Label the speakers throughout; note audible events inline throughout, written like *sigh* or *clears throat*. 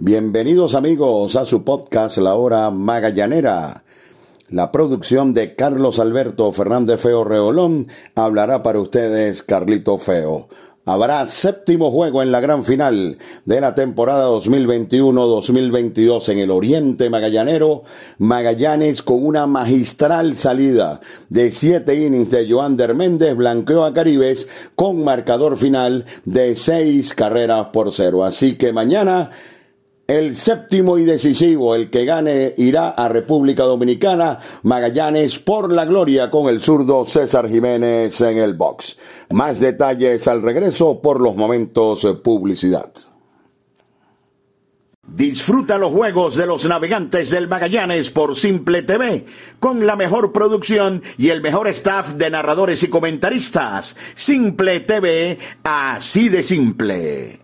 Speaker 1: Bienvenidos amigos a su podcast La Hora Magallanera. La producción de Carlos Alberto Fernández Feo Reolón hablará para ustedes Carlito Feo. Habrá séptimo juego en la gran final de la temporada 2021-2022 en el Oriente Magallanero. Magallanes con una magistral salida de siete innings de Joander Méndez blanqueó a Caribes con marcador final de seis carreras por cero. Así que mañana el séptimo y decisivo, el que gane, irá a República Dominicana. Magallanes por la gloria con el zurdo César Jiménez en el box. Más detalles al regreso por los momentos publicidad. Disfruta los juegos de los navegantes del Magallanes por Simple TV, con la mejor producción y el mejor staff de narradores y comentaristas. Simple TV, así de simple.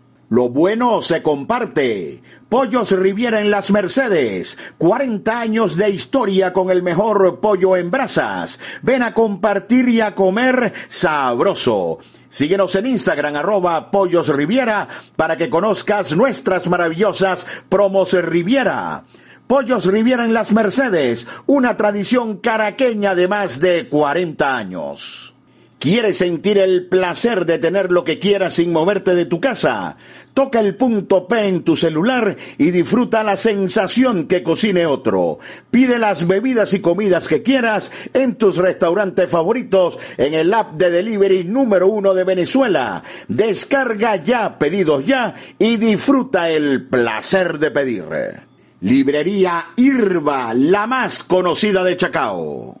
Speaker 1: Lo bueno se comparte. Pollos Riviera en Las Mercedes. 40 años de historia con el mejor pollo en brasas. Ven a compartir y a comer sabroso. Síguenos en Instagram arroba Pollos Riviera para que conozcas nuestras maravillosas promos Riviera. Pollos Riviera en Las Mercedes, una tradición caraqueña de más de 40 años. ¿Quieres sentir el placer de tener lo que quieras sin moverte de tu casa? Toca el punto P en tu celular y disfruta la sensación que cocine otro. Pide las bebidas y comidas que quieras en tus restaurantes favoritos en el app de delivery número uno de Venezuela. Descarga ya, pedidos ya y disfruta el placer de pedir. Librería Irba, la más conocida de Chacao.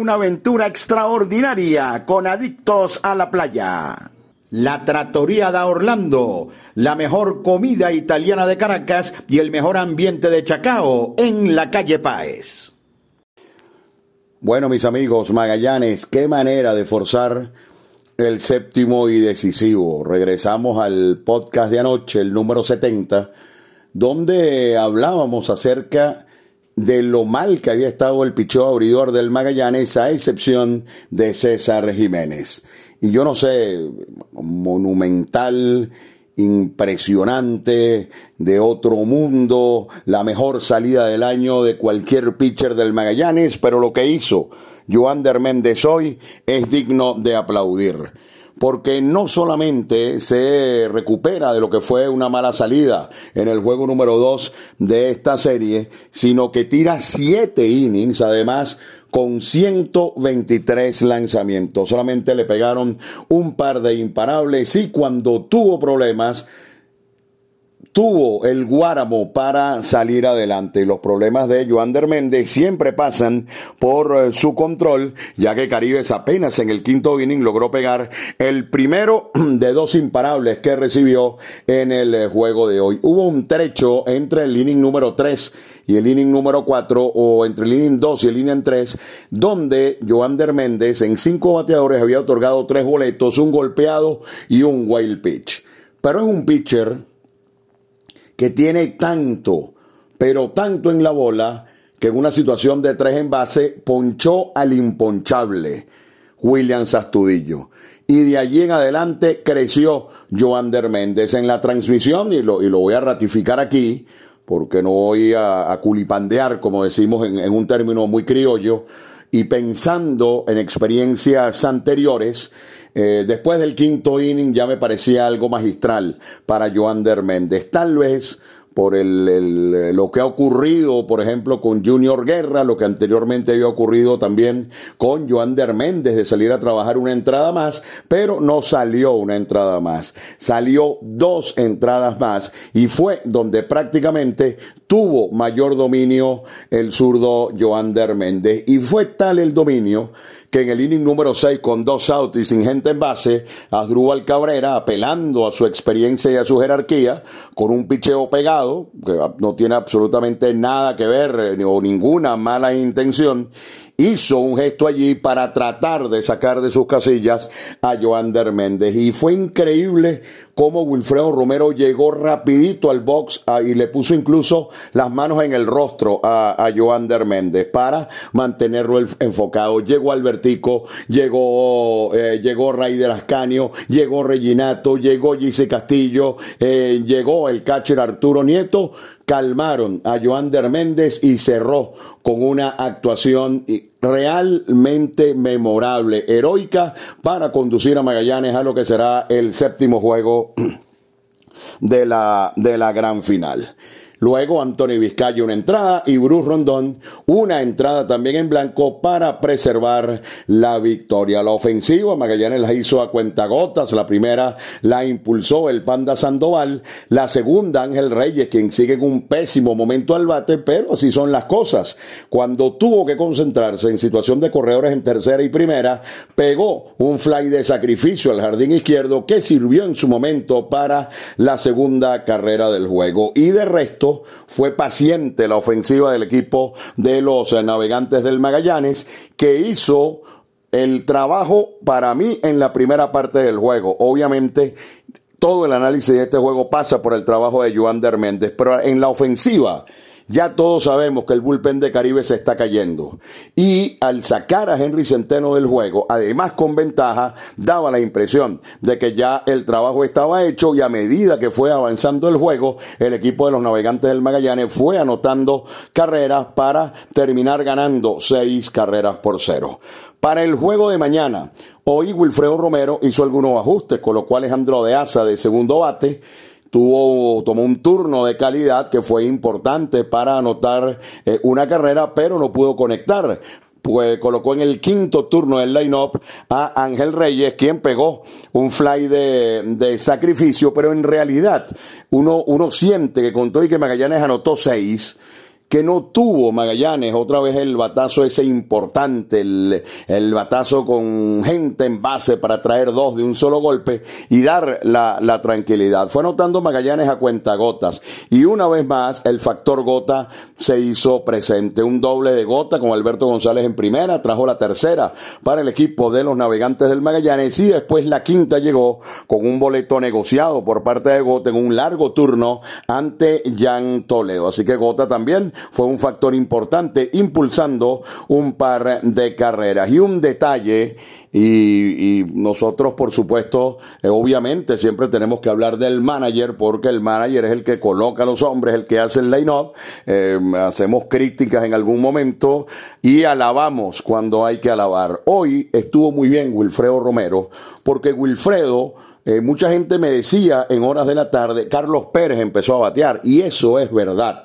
Speaker 1: una aventura extraordinaria con adictos a la playa. La Trattoria da Orlando, la mejor comida italiana de Caracas y el mejor ambiente de Chacao en la calle Páez. Bueno, mis amigos Magallanes, qué manera de forzar el séptimo y decisivo. Regresamos al podcast de anoche, el número 70, donde hablábamos acerca de lo mal que había estado el picheo abridor del Magallanes, a excepción de César Jiménez. Y yo no sé, monumental, impresionante, de otro mundo, la mejor salida del año de cualquier pitcher del Magallanes, pero lo que hizo Joander Méndez hoy es digno de aplaudir porque no solamente se recupera de lo que fue una mala salida en el juego número 2 de esta serie, sino que tira siete innings, además con 123 lanzamientos. Solamente le pegaron un par de imparables y cuando tuvo problemas, tuvo el Guáramo para salir adelante. Los problemas de Joander Méndez siempre pasan por eh, su control, ya que Caribes apenas en el quinto inning logró pegar el primero *clears throat* de dos imparables que recibió en el eh, juego de hoy. Hubo un trecho entre el inning número 3 y el inning número 4 o entre el inning 2 y el inning 3, donde Joander Méndez en cinco bateadores había otorgado tres boletos, un golpeado y un wild pitch. Pero es un pitcher que tiene tanto, pero tanto en la bola, que en una situación de tres en base ponchó al imponchable William Astudillo. Y de allí en adelante creció Joander Méndez en la transmisión, y lo, y lo voy a ratificar aquí, porque no voy a, culipandear, como decimos en, en un término muy criollo, y pensando en experiencias anteriores, eh, después del quinto inning ya me parecía algo magistral para Joander Méndez. Tal vez por el, lo que ha ocurrido, por ejemplo, con Junior Guerra, lo que anteriormente había ocurrido también con Joander Méndez de salir a trabajar una entrada más, pero no salió una entrada más, salió dos entradas más y fue donde prácticamente tuvo mayor dominio el zurdo Joander Méndez y fue tal el dominio que en el inning número 6 con dos outs y sin gente en base, Asdrúbal Cabrera apelando a su experiencia y a su jerarquía con un picheo pegado que no tiene absolutamente nada que ver eh, o ninguna mala intención hizo un gesto allí para tratar de sacar de sus casillas a Joander Méndez. Y fue increíble cómo Wilfredo Romero llegó rapidito al box ah, y le puso incluso las manos en el rostro a, a Joander Méndez para mantenerlo enfocado. Llegó Albertico, llegó, eh, llegó Raider Ascanio, llegó Reginato, llegó Gise Castillo, eh, llegó el catcher Arturo Nieto calmaron a Joander Méndez y cerró con una actuación realmente memorable, heroica, para conducir a Magallanes a lo que será el séptimo juego de la, de la gran final. Luego Antonio Vizcayo una entrada y Bruce Rondón una entrada también en blanco para preservar la victoria. La ofensiva Magallanes la hizo a cuentagotas. La primera la impulsó el Panda Sandoval. La segunda Ángel Reyes, quien sigue en un pésimo momento al bate, pero así son las cosas. Cuando tuvo que concentrarse en situación de corredores en tercera y primera, pegó un fly de sacrificio al jardín izquierdo que sirvió en su momento para la segunda carrera del juego. Y de resto, fue paciente la ofensiva del equipo de los eh, navegantes del Magallanes, que hizo el trabajo para mí en la primera parte del juego. Obviamente, todo el análisis de este juego pasa por el trabajo de Joan Méndez, pero en la ofensiva ya todos sabemos que el bullpen de Caribe se está cayendo. Y al sacar a Henry Centeno del juego, además con ventaja, daba la impresión de que ya el trabajo estaba hecho y a medida que fue avanzando el juego, el equipo de los navegantes del Magallanes fue anotando carreras para terminar ganando seis carreras por cero. Para el juego de mañana, hoy Wilfredo Romero hizo algunos ajustes, con lo cual Alejandro de Asa de segundo bate tuvo, tomó un turno de calidad que fue importante para anotar eh, una carrera, pero no pudo conectar. Pues colocó en el quinto turno del line-up a Ángel Reyes, quien pegó un fly de, de, sacrificio, pero en realidad uno, uno siente que contó y que Magallanes anotó seis que no tuvo Magallanes, otra vez el batazo ese importante, el, el, batazo con gente en base para traer dos de un solo golpe y dar la, la tranquilidad. Fue anotando Magallanes a cuenta gotas y una vez más el factor gota se hizo presente. Un doble de gota con Alberto González en primera, trajo la tercera para el equipo de los navegantes del Magallanes y después la quinta llegó con un boleto negociado por parte de Gota en un largo turno ante Jan Toledo. Así que Gota también fue un factor importante impulsando un par de carreras. Y un detalle y, nosotros, por supuesto, eh, obviamente siempre tenemos que hablar del manager porque el manager es el que coloca a los hombres, el que hace el line-up. Eh, hacemos críticas en algún momento y alabamos cuando hay que alabar. Hoy estuvo muy bien Wilfredo Romero porque Wilfredo... Eh, mucha gente me decía en horas de la tarde, Carlos Pérez empezó a batear, y eso es verdad.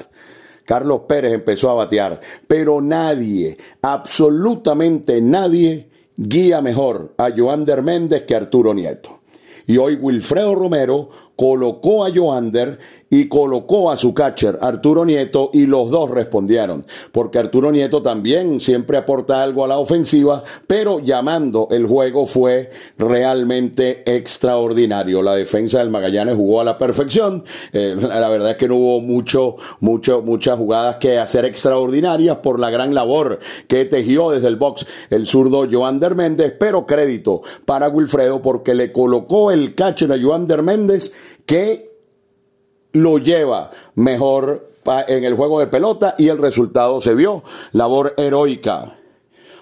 Speaker 1: Carlos Pérez empezó a batear, pero nadie, absolutamente nadie, guía mejor a Joander Méndez que Arturo Nieto. Y hoy Wilfredo Romero colocó a Joander y colocó a su catcher Arturo Nieto y los dos respondieron, porque Arturo Nieto también siempre aporta algo a la ofensiva, pero llamando el juego fue realmente extraordinario. La defensa del Magallanes jugó a la perfección, eh, la verdad es que no hubo mucho, mucho, muchas jugadas que hacer extraordinarias por la gran labor que tejió desde el box el zurdo Joander Méndez, pero crédito para Wilfredo porque le colocó el catcher a Joander Méndez que lo lleva mejor en el juego de pelota y el resultado se vio. Labor heroica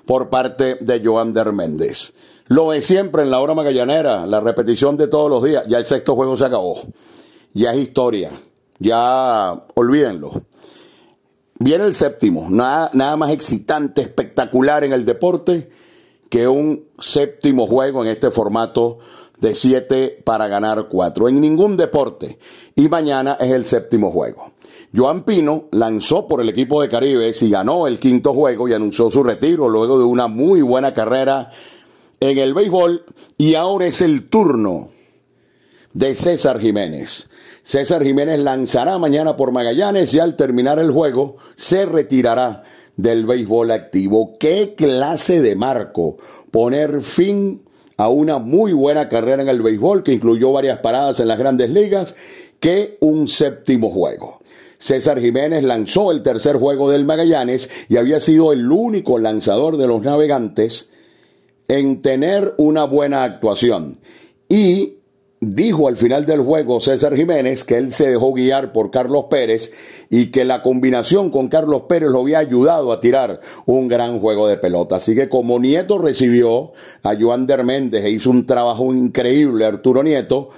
Speaker 1: por parte de Joander Méndez. Lo de siempre en la hora magallanera, la repetición de todos los días. Ya el sexto juego se acabó. Ya es historia. Ya olvídenlo. Viene el séptimo. Nada, nada más excitante, espectacular en el deporte que un séptimo juego en este formato de 7 para ganar 4 en ningún deporte. Y mañana es el séptimo juego. Joan Pino lanzó por el equipo de Caribes y ganó el quinto juego y anunció su retiro luego de una muy buena carrera en el béisbol. Y ahora es el turno de César Jiménez. César Jiménez lanzará mañana por Magallanes y al terminar el juego se retirará del béisbol activo. ¿Qué clase de marco? Poner fin a una muy buena carrera en el béisbol que incluyó varias paradas en las grandes ligas que un séptimo juego. César Jiménez lanzó el tercer juego del Magallanes y había sido el único lanzador de los navegantes en tener una buena actuación. Y dijo al final del juego César Jiménez que él se dejó guiar por Carlos Pérez y que la combinación con Carlos Pérez lo había ayudado a tirar un gran juego de pelota. Así que como Nieto recibió a Joan Méndez e hizo un trabajo increíble Arturo Nieto,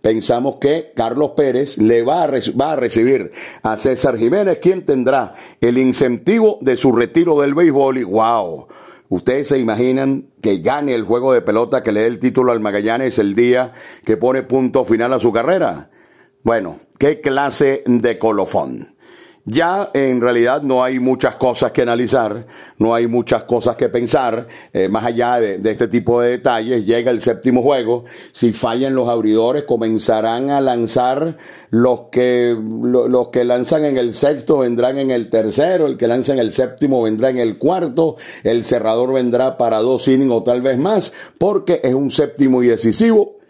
Speaker 1: pensamos que Carlos Pérez le va a, va a recibir a César Jiménez, quien tendrá el incentivo de su retiro del béisbol y wow ¿Ustedes se imaginan que gane el juego de pelota que le dé el título al Magallanes el día que pone punto final a su carrera? Bueno, qué clase de colofón. Ya en realidad no hay muchas cosas que analizar, no hay muchas cosas que pensar, eh, más allá de, este tipo de detalles. Llega el séptimo juego, si fallan los abridores comenzarán a lanzar los que, los que lanzan en el sexto vendrán en el tercero, el que lanza en el séptimo vendrá en el cuarto, el cerrador vendrá para dos innings o tal vez más, porque es un séptimo y decisivo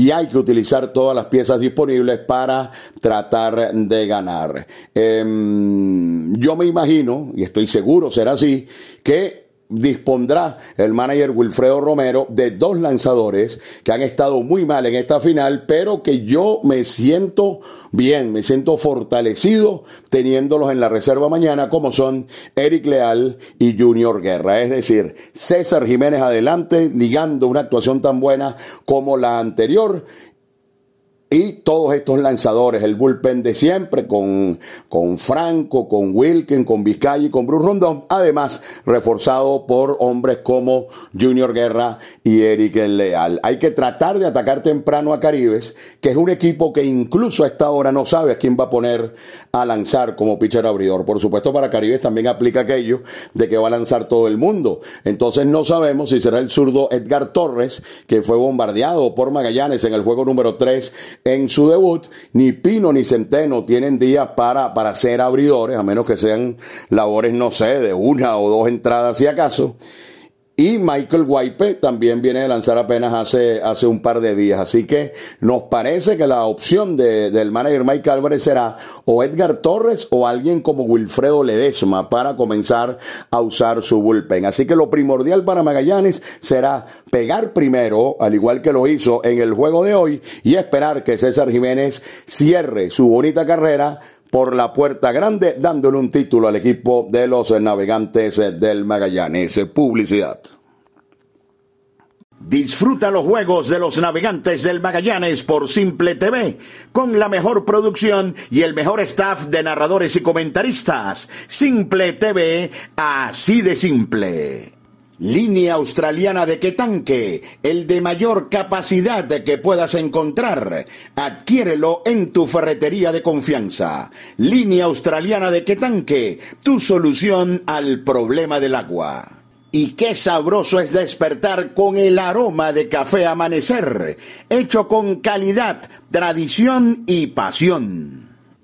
Speaker 1: y hay que utilizar todas las piezas disponibles para tratar de ganar. Em, yo me imagino, y estoy seguro será así, que dispondrá el manager Wilfredo Romero de dos lanzadores que han estado muy mal en esta final, pero que yo me siento bien, me siento fortalecido teniéndolos en la reserva mañana, como son Eric Leal y Junior Guerra. Es decir, César Jiménez adelante, ligando una actuación tan buena como la anterior y todos estos lanzadores, el bullpen de siempre, con, con Franco, con Wilken, con Vizcaya y con Bruce Rondón, además reforzado por hombres como Junior Guerra y Eric Leal. Hay que tratar de atacar temprano a Caribes, que es un equipo que incluso a esta hora no sabe a quién va a poner a lanzar como pitcher abridor. Por supuesto, para Caribes también aplica aquello de que va a lanzar todo el mundo. Entonces no sabemos si será el zurdo Edgar Torres, que fue bombardeado por Magallanes en el juego número 3 en su debut, ni Pino ni Centeno tienen días para, para ser abridores, a menos que sean labores, no sé, de una o dos entradas si acaso. Y Michael Wipe también viene de lanzar apenas hace, hace un par de días. Así que nos parece que la opción de, del manager Mike Álvarez será o Edgar Torres o alguien como Wilfredo Ledesma para comenzar a usar su bullpen. Así que lo primordial para Magallanes será pegar primero, al igual que lo hizo en el juego de hoy, y esperar que César Jiménez cierre su bonita carrera por la puerta grande, dándole un título al equipo de los navegantes del Magallanes. Publicidad. Disfruta los juegos de los navegantes del Magallanes por Simple TV, con la mejor producción y el mejor staff de narradores y comentaristas. Simple TV, así de simple. Línea australiana de tanque, el de mayor capacidad que puedas encontrar. Adquiérelo en tu ferretería de confianza. Línea australiana de tanque, tu solución al problema del agua. Y qué sabroso es despertar con el aroma de café amanecer, hecho con calidad, tradición y pasión.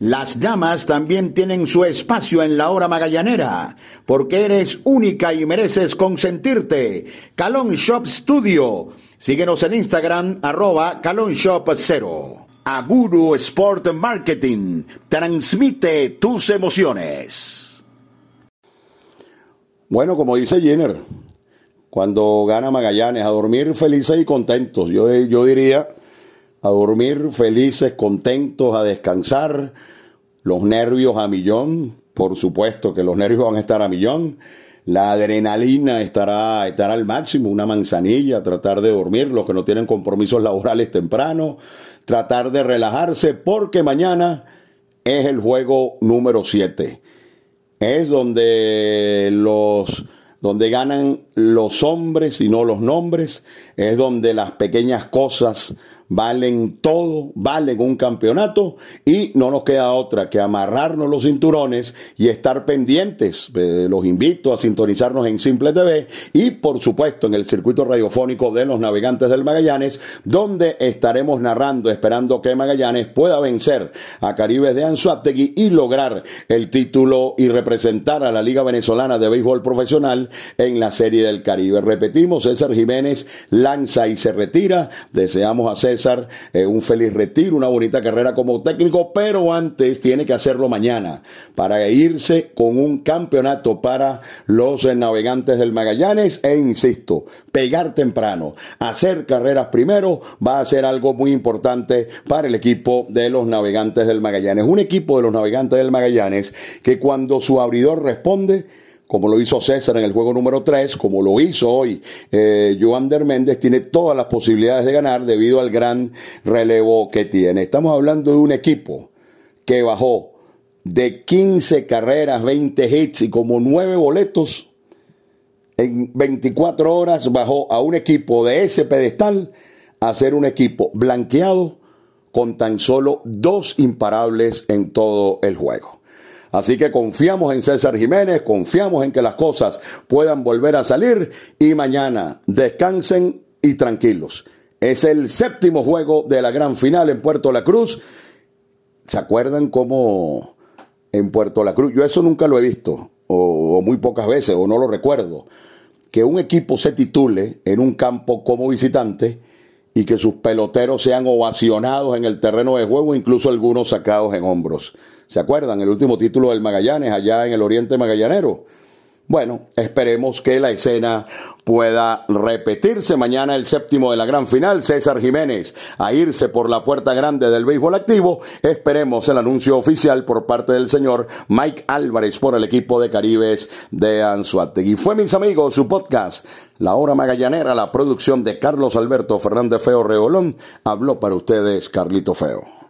Speaker 1: Las damas también tienen su espacio en la hora magallanera, porque eres única y mereces consentirte. Calon Shop Studio. Síguenos en Instagram, arroba Calon Shop 0. Aguru Sport Marketing. Transmite tus emociones. Bueno, como dice Jenner, cuando gana Magallanes, a dormir felices y contentos. Yo, yo diría a dormir felices, contentos, a descansar, los nervios a millón, por supuesto que los nervios van a estar a millón, la adrenalina estará, estará al máximo, una manzanilla, tratar de dormir, los que no tienen compromisos laborales temprano, tratar de relajarse, porque mañana es el juego número 7. Es donde los donde ganan los hombres y no los nombres, es donde las pequeñas cosas valen todo, valen un campeonato y no nos queda otra que amarrarnos los cinturones y estar pendientes. Eh, los invito a sintonizarnos en Simple TV y por supuesto en el circuito radiofónico de los navegantes del Magallanes, donde estaremos narrando, esperando que Magallanes pueda vencer a Caribes de Anzuategui y lograr el título y representar a la Liga Venezolana de Béisbol Profesional en la Serie del Caribe. Repetimos, César Jiménez lanza y se retira. Deseamos a Eh, un feliz retiro, una bonita carrera como técnico, pero antes tiene que hacerlo mañana para irse con un campeonato para los navegantes del Magallanes e insisto, pegar temprano, hacer carreras primero va a ser algo muy importante para el equipo de los navegantes del Magallanes. Un equipo de los navegantes del Magallanes que cuando su abridor responde, como lo hizo César en el juego número 3, como lo hizo hoy eh, Joander Méndez, tiene todas las posibilidades de ganar debido al gran relevo que tiene. Estamos hablando de un equipo que bajó de 15 carreras, 20 hits y como 9 boletos. En 24 horas bajó a un equipo de ese pedestal a ser un equipo blanqueado con tan solo dos imparables en todo el juego. Así que confiamos en César Jiménez, confiamos en que las cosas puedan volver a salir y mañana descansen y tranquilos. Es el séptimo juego de la gran final en Puerto La Cruz. ¿Se acuerdan cómo en Puerto La Cruz? Yo eso nunca lo he visto, o, muy pocas veces, o no lo recuerdo. Que un equipo se titule en un campo como visitante y que sus peloteros sean ovacionados en el terreno de juego, incluso algunos sacados en hombros. ¿Se acuerdan? El último título del Magallanes, allá en el Oriente Magallanero. Bueno, esperemos que la escena pueda repetirse mañana el séptimo de la gran final. César Jiménez a irse por la puerta grande del béisbol activo. Esperemos el anuncio oficial por parte del señor Mike Álvarez por el equipo de Caribes de Anzuategui. Fue, mis amigos, su podcast, La Hora Magallanera, la producción de Carlos Alberto Fernández Feo Reolón. Habló para ustedes Carlito Feo.